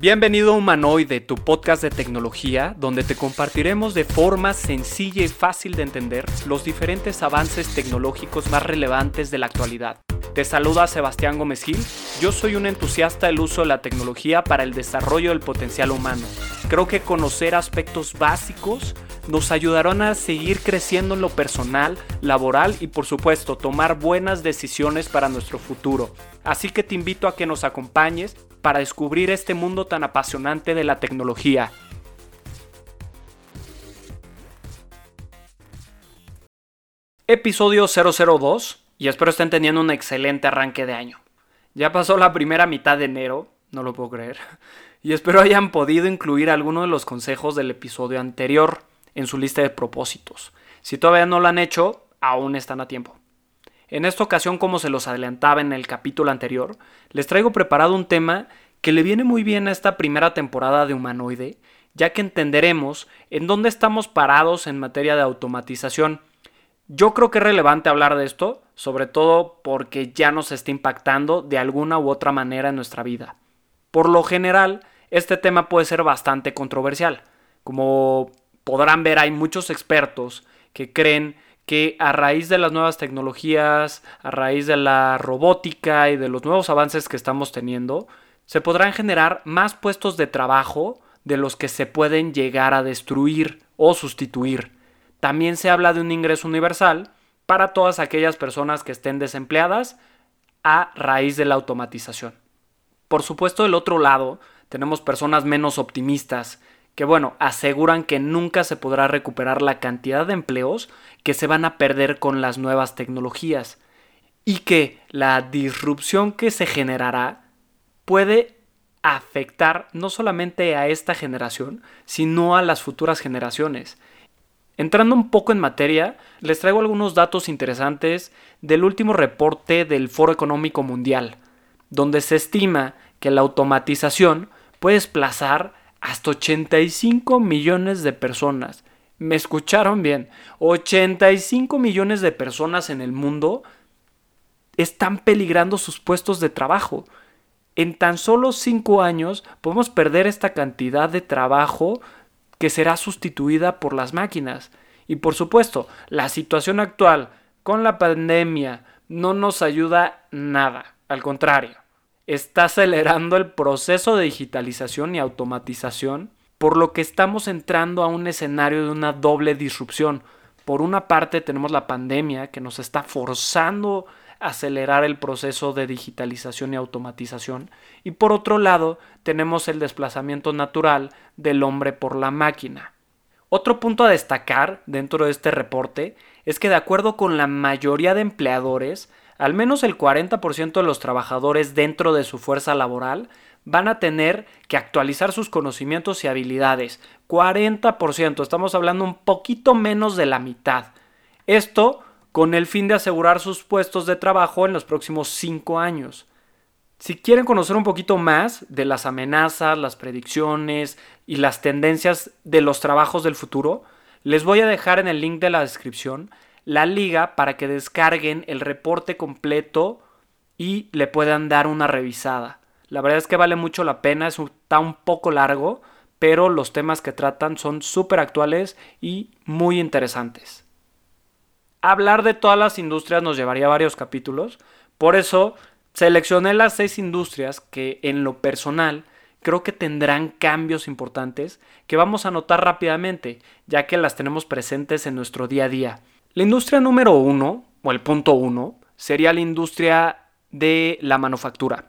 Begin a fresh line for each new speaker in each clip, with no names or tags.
Bienvenido a Humanoide, tu podcast de tecnología, donde te compartiremos de forma sencilla y fácil de entender los diferentes avances tecnológicos más relevantes de la actualidad. Te saluda Sebastián Gómez Gil, yo soy un entusiasta del uso de la tecnología para el desarrollo del potencial humano. Creo que conocer aspectos básicos nos ayudarán a seguir creciendo en lo personal, laboral y por supuesto tomar buenas decisiones para nuestro futuro. Así que te invito a que nos acompañes para descubrir este mundo tan apasionante de la tecnología. Episodio 002 y espero estén teniendo un excelente arranque de año. Ya pasó la primera mitad de enero, no lo puedo creer, y espero hayan podido incluir alguno de los consejos del episodio anterior en su lista de propósitos. Si todavía no lo han hecho, aún están a tiempo. En esta ocasión, como se los adelantaba en el capítulo anterior, les traigo preparado un tema que le viene muy bien a esta primera temporada de Humanoide, ya que entenderemos en dónde estamos parados en materia de automatización. Yo creo que es relevante hablar de esto, sobre todo porque ya nos está impactando de alguna u otra manera en nuestra vida. Por lo general, este tema puede ser bastante controversial. Como podrán ver, hay muchos expertos que creen que a raíz de las nuevas tecnologías, a raíz de la robótica y de los nuevos avances que estamos teniendo, se podrán generar más puestos de trabajo de los que se pueden llegar a destruir o sustituir. También se habla de un ingreso universal para todas aquellas personas que estén desempleadas a raíz de la automatización. Por supuesto, del otro lado, tenemos personas menos optimistas que, bueno, aseguran que nunca se podrá recuperar la cantidad de empleos que se van a perder con las nuevas tecnologías y que la disrupción que se generará puede afectar no solamente a esta generación, sino a las futuras generaciones. Entrando un poco en materia, les traigo algunos datos interesantes del último reporte del Foro Económico Mundial, donde se estima que la automatización puede desplazar hasta 85 millones de personas. ¿Me escucharon bien? 85 millones de personas en el mundo están peligrando sus puestos de trabajo en tan solo cinco años podemos perder esta cantidad de trabajo que será sustituida por las máquinas. Y por supuesto, la situación actual con la pandemia no nos ayuda nada. Al contrario, está acelerando el proceso de digitalización y automatización, por lo que estamos entrando a un escenario de una doble disrupción. Por una parte tenemos la pandemia que nos está forzando acelerar el proceso de digitalización y automatización. Y por otro lado, tenemos el desplazamiento natural del hombre por la máquina. Otro punto a destacar dentro de este reporte es que de acuerdo con la mayoría de empleadores, al menos el 40% de los trabajadores dentro de su fuerza laboral van a tener que actualizar sus conocimientos y habilidades. 40%, estamos hablando un poquito menos de la mitad. Esto con el fin de asegurar sus puestos de trabajo en los próximos cinco años. Si quieren conocer un poquito más de las amenazas, las predicciones y las tendencias de los trabajos del futuro, les voy a dejar en el link de la descripción la liga para que descarguen el reporte completo y le puedan dar una revisada. La verdad es que vale mucho la pena, está un poco largo, pero los temas que tratan son súper actuales y muy interesantes. Hablar de todas las industrias nos llevaría varios capítulos, por eso seleccioné las seis industrias que en lo personal creo que tendrán cambios importantes que vamos a notar rápidamente, ya que las tenemos presentes en nuestro día a día. La industria número uno, o el punto uno, sería la industria de la manufactura.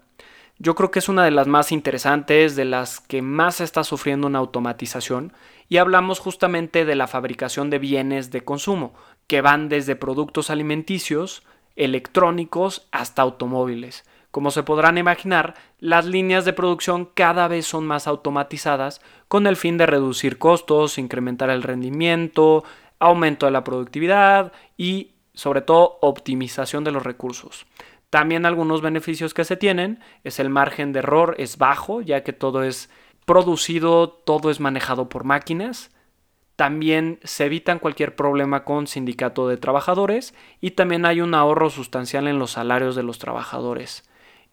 Yo creo que es una de las más interesantes, de las que más está sufriendo una automatización, y hablamos justamente de la fabricación de bienes de consumo, que van desde productos alimenticios, electrónicos hasta automóviles. Como se podrán imaginar, las líneas de producción cada vez son más automatizadas con el fin de reducir costos, incrementar el rendimiento, aumento de la productividad y sobre todo optimización de los recursos. También algunos beneficios que se tienen es el margen de error es bajo ya que todo es producido, todo es manejado por máquinas. También se evitan cualquier problema con sindicato de trabajadores y también hay un ahorro sustancial en los salarios de los trabajadores.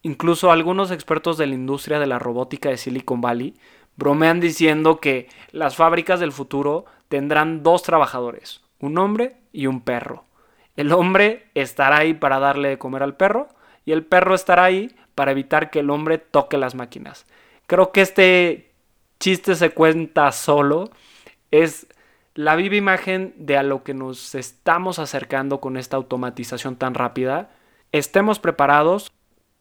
Incluso algunos expertos de la industria de la robótica de Silicon Valley bromean diciendo que las fábricas del futuro tendrán dos trabajadores, un hombre y un perro. El hombre estará ahí para darle de comer al perro y el perro estará ahí para evitar que el hombre toque las máquinas. Creo que este chiste se cuenta solo. Es la viva imagen de a lo que nos estamos acercando con esta automatización tan rápida. Estemos preparados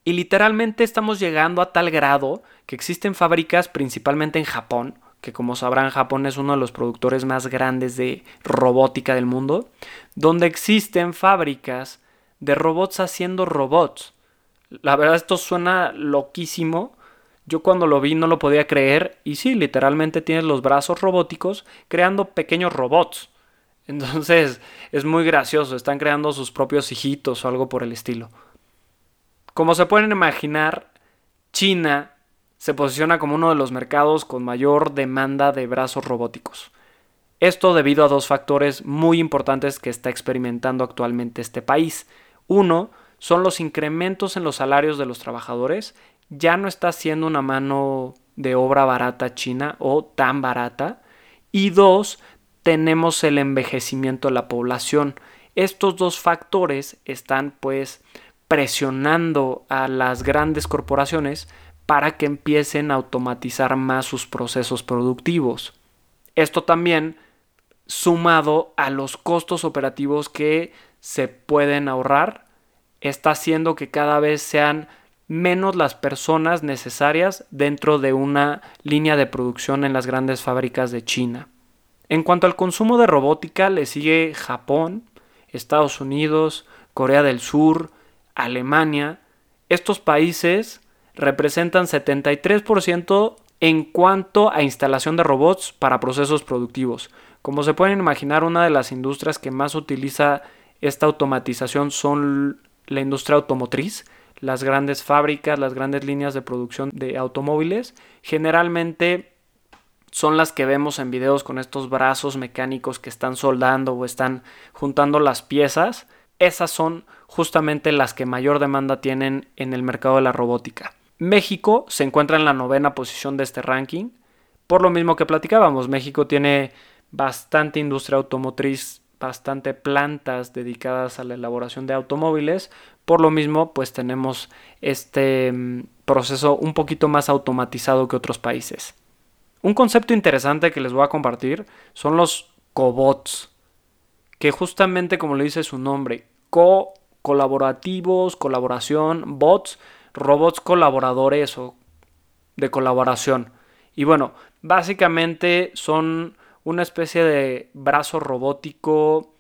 y literalmente estamos llegando a tal grado que existen fábricas principalmente en Japón, que como sabrán Japón es uno de los productores más grandes de robótica del mundo, donde existen fábricas de robots haciendo robots. La verdad esto suena loquísimo. Yo cuando lo vi no lo podía creer y sí, literalmente tienes los brazos robóticos creando pequeños robots. Entonces es muy gracioso, están creando sus propios hijitos o algo por el estilo. Como se pueden imaginar, China se posiciona como uno de los mercados con mayor demanda de brazos robóticos. Esto debido a dos factores muy importantes que está experimentando actualmente este país. Uno, son los incrementos en los salarios de los trabajadores. Ya no está siendo una mano de obra barata china o tan barata. Y dos, tenemos el envejecimiento de la población. Estos dos factores están pues presionando a las grandes corporaciones para que empiecen a automatizar más sus procesos productivos. Esto también sumado a los costos operativos que se pueden ahorrar está haciendo que cada vez sean menos las personas necesarias dentro de una línea de producción en las grandes fábricas de China. En cuanto al consumo de robótica, le sigue Japón, Estados Unidos, Corea del Sur, Alemania. Estos países representan 73% en cuanto a instalación de robots para procesos productivos. Como se pueden imaginar, una de las industrias que más utiliza esta automatización son la industria automotriz, las grandes fábricas, las grandes líneas de producción de automóviles, generalmente son las que vemos en videos con estos brazos mecánicos que están soldando o están juntando las piezas. Esas son justamente las que mayor demanda tienen en el mercado de la robótica. México se encuentra en la novena posición de este ranking. Por lo mismo que platicábamos, México tiene bastante industria automotriz bastante plantas dedicadas a la elaboración de automóviles. Por lo mismo, pues tenemos este mm, proceso un poquito más automatizado que otros países. Un concepto interesante que les voy a compartir son los cobots, que justamente como le dice su nombre, co colaborativos, colaboración, bots, robots colaboradores o de colaboración. Y bueno, básicamente son una especie de brazo robótico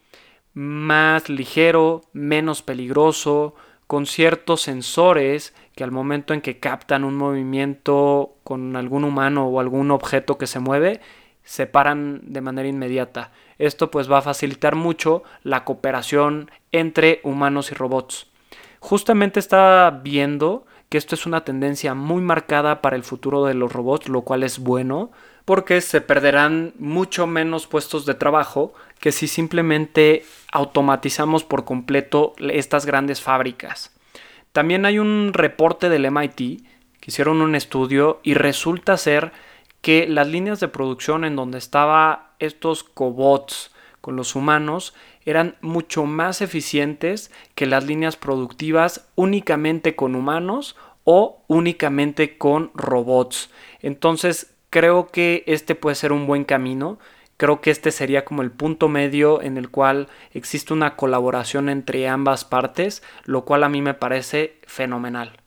más ligero, menos peligroso, con ciertos sensores que al momento en que captan un movimiento con algún humano o algún objeto que se mueve, se paran de manera inmediata. Esto pues va a facilitar mucho la cooperación entre humanos y robots. Justamente está viendo que esto es una tendencia muy marcada para el futuro de los robots, lo cual es bueno, porque se perderán mucho menos puestos de trabajo que si simplemente automatizamos por completo estas grandes fábricas. También hay un reporte del MIT que hicieron un estudio y resulta ser que las líneas de producción en donde estaban estos cobots con los humanos eran mucho más eficientes que las líneas productivas únicamente con humanos o únicamente con robots. Entonces creo que este puede ser un buen camino. Creo que este sería como el punto medio en el cual existe una colaboración entre ambas partes, lo cual a mí me parece fenomenal.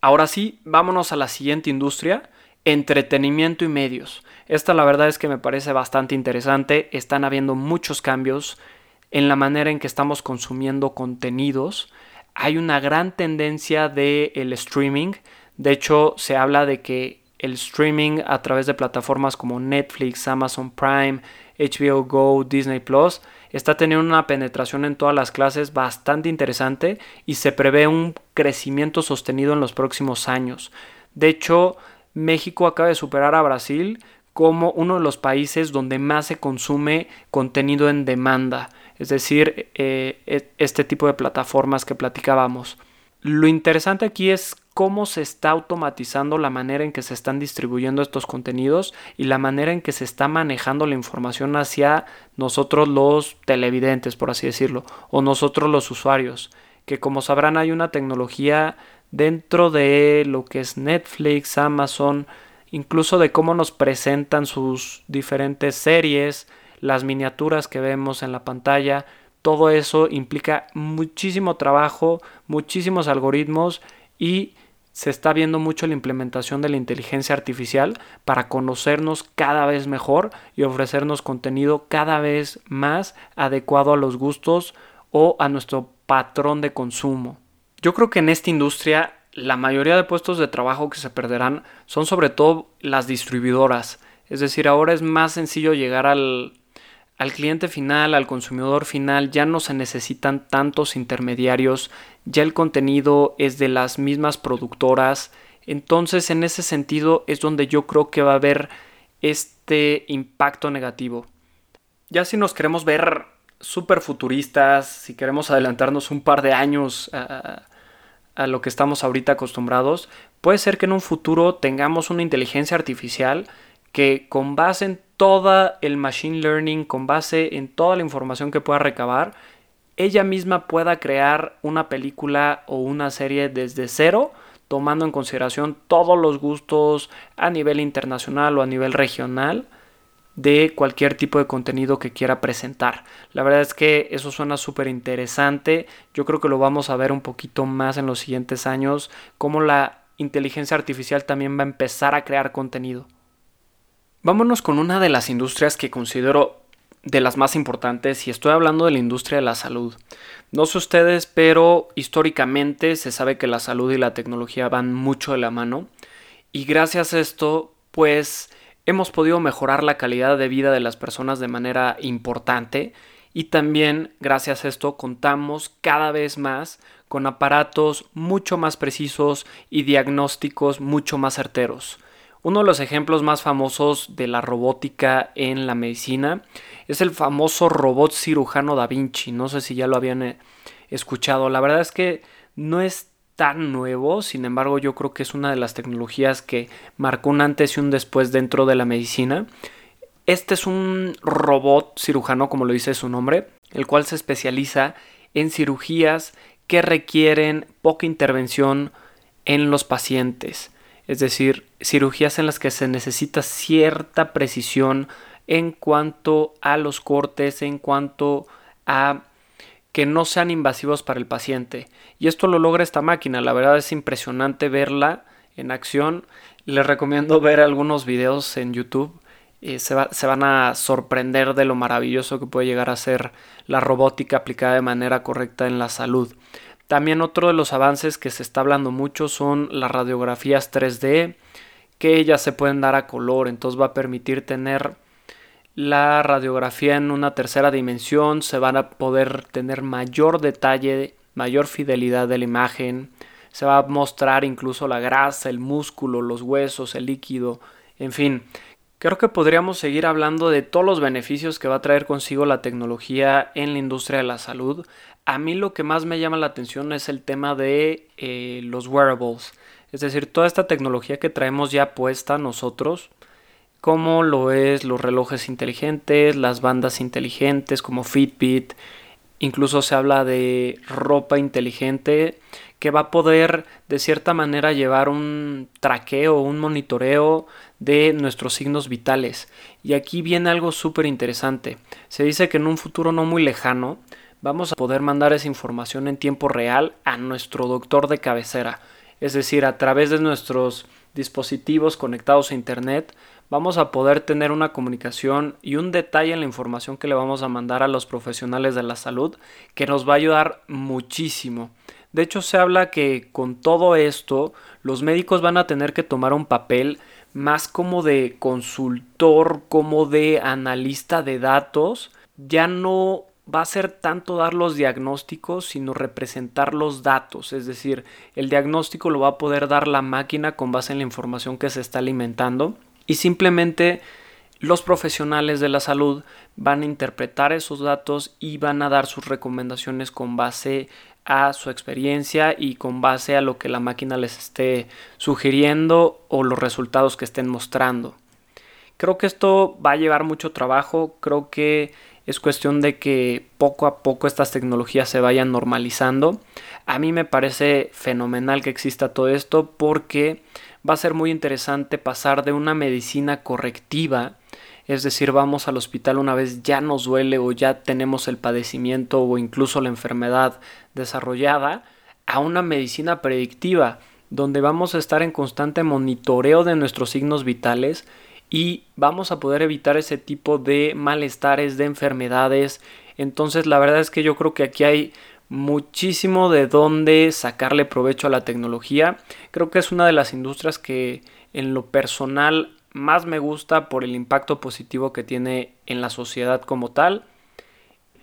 Ahora sí, vámonos a la siguiente industria, entretenimiento y medios. Esta la verdad es que me parece bastante interesante, están habiendo muchos cambios en la manera en que estamos consumiendo contenidos. Hay una gran tendencia del el streaming, de hecho se habla de que el streaming a través de plataformas como Netflix, Amazon Prime, HBO Go, Disney Plus, está teniendo una penetración en todas las clases bastante interesante y se prevé un crecimiento sostenido en los próximos años. De hecho, México acaba de superar a Brasil como uno de los países donde más se consume contenido en demanda, es decir, eh, e, este tipo de plataformas que platicábamos. Lo interesante aquí es cómo se está automatizando la manera en que se están distribuyendo estos contenidos y la manera en que se está manejando la información hacia nosotros los televidentes, por así decirlo, o nosotros los usuarios, que como sabrán hay una tecnología dentro de lo que es Netflix, Amazon, incluso de cómo nos presentan sus diferentes series, las miniaturas que vemos en la pantalla, todo eso implica muchísimo trabajo, muchísimos algoritmos y se está viendo mucho la implementación de la inteligencia artificial para conocernos cada vez mejor y ofrecernos contenido cada vez más adecuado a los gustos o a nuestro patrón de consumo. Yo creo que en esta industria la mayoría de puestos de trabajo que se perderán son sobre todo las distribuidoras. Es decir, ahora es más sencillo llegar al, al cliente final, al consumidor final, ya no se necesitan tantos intermediarios, ya el contenido es de las mismas productoras. Entonces, en ese sentido es donde yo creo que va a haber este impacto negativo. Ya si nos queremos ver súper futuristas, si queremos adelantarnos un par de años a lo que estamos ahorita acostumbrados, puede ser que en un futuro tengamos una inteligencia artificial que con base en todo el machine learning, con base en toda la información que pueda recabar, ella misma pueda crear una película o una serie desde cero, tomando en consideración todos los gustos a nivel internacional o a nivel regional de cualquier tipo de contenido que quiera presentar. La verdad es que eso suena súper interesante. Yo creo que lo vamos a ver un poquito más en los siguientes años, cómo la inteligencia artificial también va a empezar a crear contenido. Vámonos con una de las industrias que considero de las más importantes y estoy hablando de la industria de la salud. No sé ustedes, pero históricamente se sabe que la salud y la tecnología van mucho de la mano y gracias a esto pues hemos podido mejorar la calidad de vida de las personas de manera importante y también gracias a esto contamos cada vez más con aparatos mucho más precisos y diagnósticos mucho más certeros. Uno de los ejemplos más famosos de la robótica en la medicina es el famoso robot cirujano Da Vinci. No sé si ya lo habían eh, escuchado. La verdad es que no es tan nuevo, sin embargo yo creo que es una de las tecnologías que marcó un antes y un después dentro de la medicina. Este es un robot cirujano, como lo dice su nombre, el cual se especializa en cirugías que requieren poca intervención en los pacientes es decir, cirugías en las que se necesita cierta precisión en cuanto a los cortes, en cuanto a que no sean invasivos para el paciente. Y esto lo logra esta máquina, la verdad es impresionante verla en acción. Les recomiendo ver algunos videos en YouTube. Eh, se, se, van a sorprender de lo maravilloso que puede llegar a ser la robótica aplicada de manera correcta en la salud. También otro de los avances que se está hablando mucho son las radiografías 3D, que ellas se pueden dar a color, entonces va a permitir tener la radiografía en una tercera dimensión, se van a poder tener mayor detalle, mayor fidelidad de la imagen, se va a mostrar incluso la grasa, el músculo, los huesos, el líquido, en fin. Creo que podríamos seguir hablando de todos los beneficios que va a traer consigo la tecnología en la industria de la salud, a mí lo que más me llama la atención es el tema de eh, los wearables. Es decir, toda esta tecnología que traemos ya puesta nosotros, como lo es los relojes inteligentes, las bandas inteligentes como Fitbit, incluso se habla de ropa inteligente que va a poder de cierta manera llevar un traqueo, un monitoreo de nuestros signos vitales. Y aquí viene algo súper interesante. Se dice que en un futuro no muy lejano, vamos a poder mandar esa información en tiempo real a nuestro doctor de cabecera. Es decir, a través de nuestros dispositivos conectados a Internet, vamos a poder tener una comunicación y un detalle en la información que le vamos a mandar a los profesionales de la salud que nos va a ayudar muchísimo. De hecho, se habla que con todo esto, los médicos van a tener que tomar un papel más como de consultor, como de analista de datos, ya no va a ser tanto dar los diagnósticos, sino representar los datos. Es decir, el diagnóstico lo va a poder dar la máquina con base en la información que se está alimentando y simplemente los profesionales de la salud van a interpretar esos datos y van a dar sus recomendaciones con base a su experiencia y con base a lo que la máquina les esté sugiriendo o los resultados que estén mostrando. Creo que esto va a llevar mucho trabajo, creo que es cuestión de que poco a poco estas tecnologías se vayan normalizando. A mí me parece fenomenal que exista todo esto porque va a ser muy interesante pasar de una medicina correctiva, es decir, vamos al hospital una vez ya nos duele o ya tenemos el padecimiento o incluso la enfermedad desarrollada, a una medicina predictiva, donde vamos a estar en constante monitoreo de nuestros signos vitales y vamos a poder evitar ese tipo de malestares, de enfermedades. Entonces la verdad es que yo creo que aquí hay muchísimo de dónde sacarle provecho a la tecnología. Creo que es una de las industrias que en lo personal más me gusta por el impacto positivo que tiene en la sociedad como tal.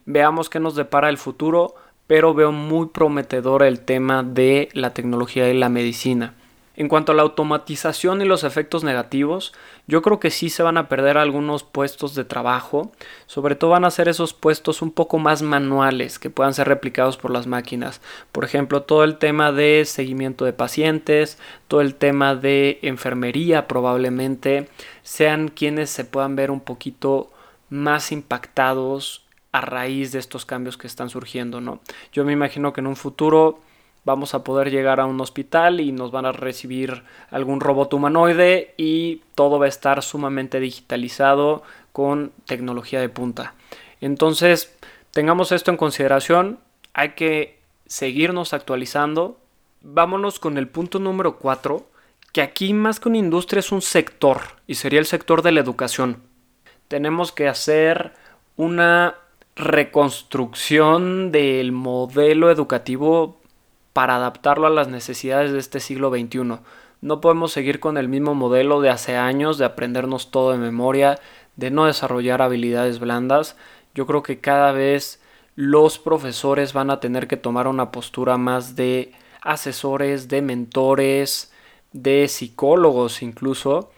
Veamos qué nos depara el futuro, pero veo muy prometedor el tema de la tecnología y la medicina. En cuanto a la automatización y los efectos negativos, yo creo que sí se van a perder algunos puestos de trabajo, sobre todo van a ser esos puestos un poco más manuales que puedan ser replicados por las máquinas. Por ejemplo, todo el tema de seguimiento de pacientes, todo el tema de enfermería probablemente, sean quienes se puedan ver un poquito más impactados a raíz de estos cambios que están surgiendo, ¿no? Yo me imagino que en un futuro vamos a poder llegar a un hospital y nos van a recibir algún robot humanoide y todo va a estar sumamente digitalizado con tecnología de punta. Entonces, tengamos esto en consideración, hay que seguirnos actualizando. Vámonos con el punto número 4, que aquí más que una industria es un sector y sería el sector de la educación. Tenemos que hacer una reconstrucción del modelo educativo para adaptarlo a las necesidades de este siglo XXI. No podemos seguir con el mismo modelo de hace años de aprendernos todo de memoria, de no desarrollar habilidades blandas. Yo creo que cada vez los profesores van a tener que tomar una postura más de asesores, de mentores, de psicólogos incluso,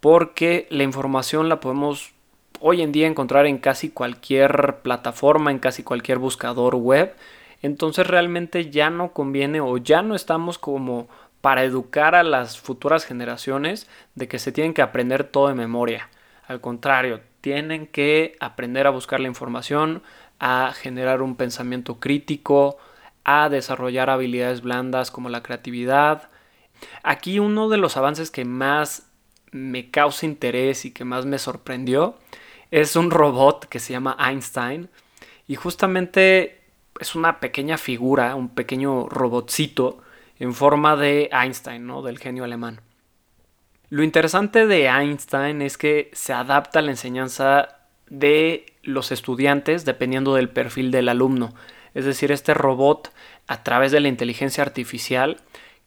porque la información la podemos hoy en día encontrar en casi cualquier plataforma, en casi cualquier buscador web entonces realmente ya no conviene o ya no estamos como para educar a las futuras generaciones de que se tienen que aprender todo de memoria. Al contrario, tienen que aprender a buscar la información, a generar un pensamiento crítico, a desarrollar habilidades blandas como la creatividad. Aquí uno de los avances que más me causa interés y que más me sorprendió es un robot que se llama Einstein y justamente es una pequeña figura, un pequeño robotcito en forma de Einstein, ¿no? Del genio alemán. Lo interesante de Einstein es que se adapta a la enseñanza de los estudiantes dependiendo del perfil del alumno. Es decir, este robot a través de la inteligencia artificial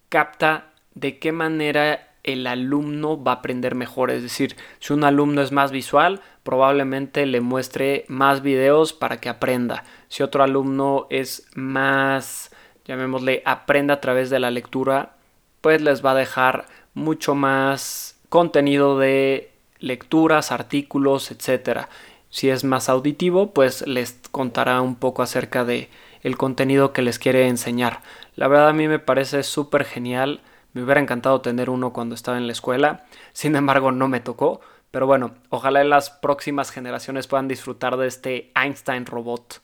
capta de qué manera el alumno va a aprender mejor. Es decir, si un alumno es más visual, probablemente le muestre más videos para que aprenda. Si otro alumno es más, llamémosle, aprende a través de la lectura, pues les va a dejar mucho más contenido de lecturas, artículos, etc. Si es más auditivo, pues les contará un poco acerca de el contenido que les quiere enseñar. La verdad a mí me parece súper genial. Me hubiera encantado tener uno cuando estaba en la escuela. Sin embargo, no me tocó. Pero bueno, ojalá las próximas generaciones puedan disfrutar de este Einstein robot.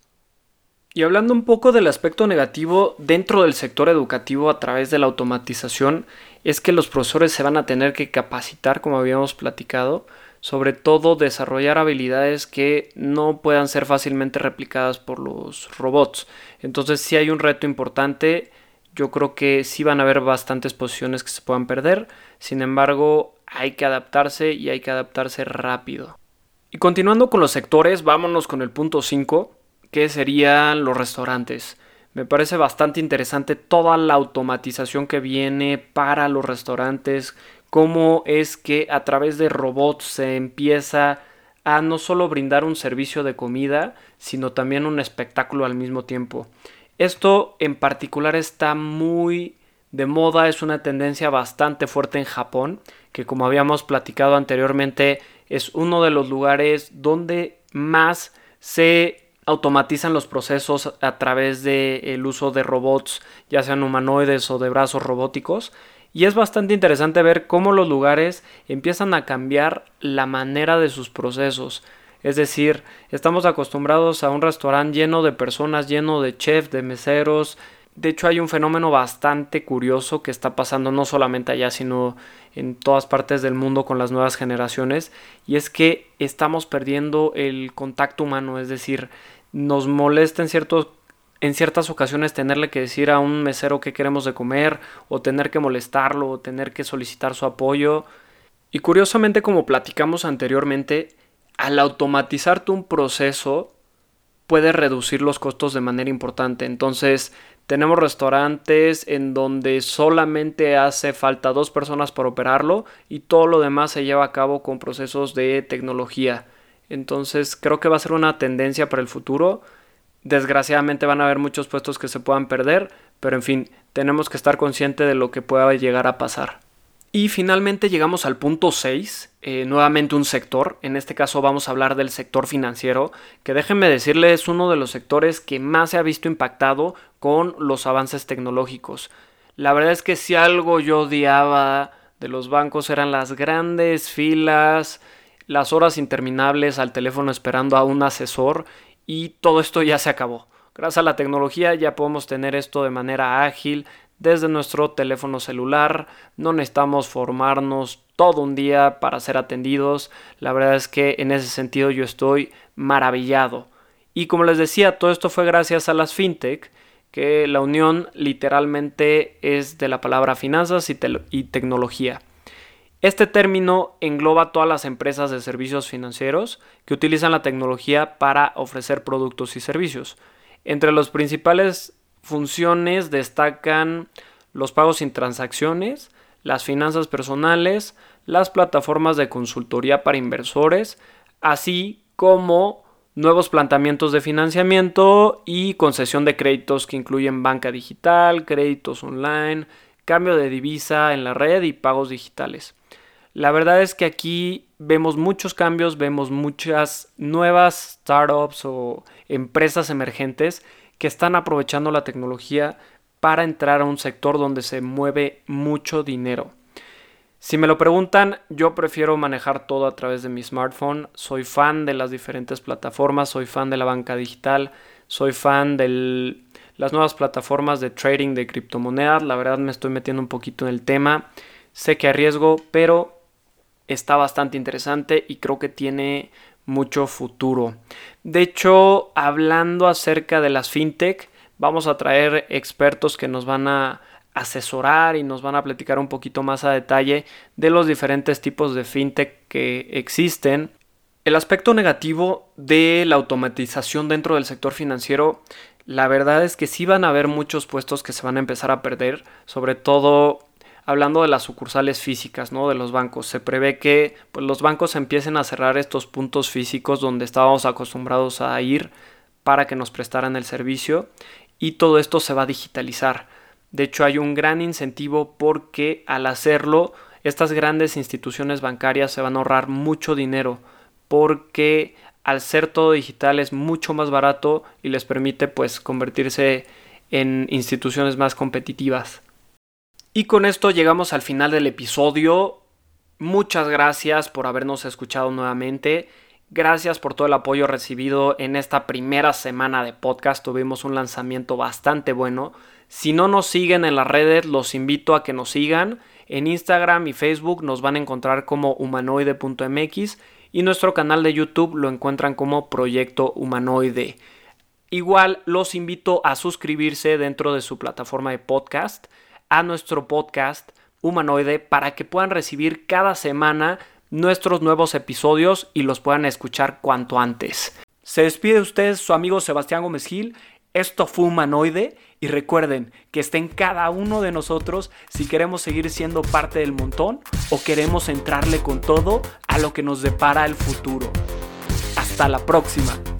Y hablando un poco del aspecto negativo dentro del sector educativo a través de la automatización, es que los profesores se van a tener que capacitar, como habíamos platicado, sobre todo desarrollar habilidades que no puedan ser fácilmente replicadas por los robots. Entonces si hay un reto importante, yo creo que sí van a haber bastantes posiciones que se puedan perder, sin embargo hay que adaptarse y hay que adaptarse rápido. Y continuando con los sectores, vámonos con el punto 5, que serían los restaurantes. Me parece bastante interesante toda la automatización que viene para los restaurantes, cómo es que a través de robots se empieza a no solo brindar un servicio de comida, sino también un espectáculo al mismo tiempo. Esto en particular está muy de moda, es una tendencia bastante fuerte en Japón, que como habíamos platicado anteriormente es uno de los lugares donde más se automatizan los procesos a través del uso de robots, ya sean humanoides o de brazos robóticos. Y es bastante interesante ver cómo los lugares empiezan a cambiar la manera de sus procesos. Es decir, estamos acostumbrados a un restaurante lleno de personas, lleno de chefs, de meseros. De hecho, hay un fenómeno bastante curioso que está pasando no solamente allá, sino en todas partes del mundo con las nuevas generaciones. Y es que estamos perdiendo el contacto humano. Es decir, nos molesta en ciertos en ciertas ocasiones tenerle que decir a un mesero qué queremos de comer, o tener que molestarlo, o tener que solicitar su apoyo. Y curiosamente, como platicamos anteriormente, al automatizar un proceso puedes reducir los costos de manera importante. Entonces, tenemos restaurantes en donde solamente hace falta dos personas para operarlo y todo lo demás se lleva a cabo con procesos de tecnología. Entonces, creo que va a ser una tendencia para el futuro. Desgraciadamente van a haber muchos puestos que se puedan perder, pero en fin, tenemos que estar conscientes de lo que pueda llegar a pasar. Y finalmente llegamos al punto 6, eh, nuevamente un sector, en este caso vamos a hablar del sector financiero, que déjenme decirles es uno de los sectores que más se ha visto impactado con los avances tecnológicos. La verdad es que si algo yo odiaba de los bancos eran las grandes filas, las horas interminables al teléfono esperando a un asesor y todo esto ya se acabó. Gracias a la tecnología ya podemos tener esto de manera ágil, desde nuestro teléfono celular. No necesitamos formarnos todo un día para ser atendidos. La verdad es que en ese sentido yo estoy maravillado. Y como les decía, todo esto fue gracias a las fintech, que la unión literalmente es de la palabra finanzas y, tecnología. Este término engloba todas las empresas de servicios financieros que utilizan la tecnología para ofrecer productos y servicios. Entre los principales funciones destacan los pagos sin transacciones, las finanzas personales, las plataformas de consultoría para inversores, así como nuevos planteamientos de financiamiento y concesión de créditos que incluyen banca digital, créditos online, cambio de divisa en la red y pagos digitales. La verdad es que aquí vemos muchos cambios, vemos muchas nuevas startups o empresas emergentes que están aprovechando la tecnología para entrar a un sector donde se mueve mucho dinero. Si me lo preguntan, yo prefiero manejar todo a través de mi smartphone. Soy fan de las diferentes plataformas, soy fan de la banca digital, soy fan de las nuevas plataformas de trading de criptomonedas. La verdad me estoy metiendo un poquito en el tema. Sé que arriesgo, pero está bastante interesante y creo que tiene mucho futuro. De hecho, hablando acerca de las fintech, vamos a traer expertos que nos van a asesorar y nos van a platicar un poquito más a detalle de los diferentes tipos de fintech que existen. El aspecto negativo de la automatización dentro del sector financiero, la verdad es que sí van a haber muchos puestos que se van a empezar a perder, sobre todo hablando de las sucursales físicas, ¿no? De los bancos. Se prevé que pues, los bancos empiecen a cerrar estos puntos físicos donde estábamos acostumbrados a ir para que nos prestaran el servicio y todo esto se va a digitalizar. De hecho, hay un gran incentivo porque al hacerlo, estas grandes instituciones bancarias se van a ahorrar mucho dinero porque al ser todo digital es mucho más barato y les permite pues convertirse en instituciones más competitivas. Y con esto llegamos al final del episodio. Muchas gracias por habernos escuchado nuevamente. Gracias por todo el apoyo recibido en esta primera semana de podcast. Tuvimos un lanzamiento bastante bueno. Si no nos siguen en las redes, los invito a que nos sigan. En Instagram y Facebook nos van a encontrar como humanoide.mx y nuestro canal de YouTube lo encuentran como Proyecto Humanoide. Igual los invito a suscribirse dentro de su plataforma de podcast a nuestro podcast humanoide para que puedan recibir cada semana nuestros nuevos episodios y los puedan escuchar cuanto antes. Se despide usted su amigo Sebastián Gómez Gil. Esto fue Humanoide y recuerden que está en cada uno de nosotros si queremos seguir siendo parte del montón o queremos entrarle con todo a lo que nos depara el futuro. Hasta la próxima.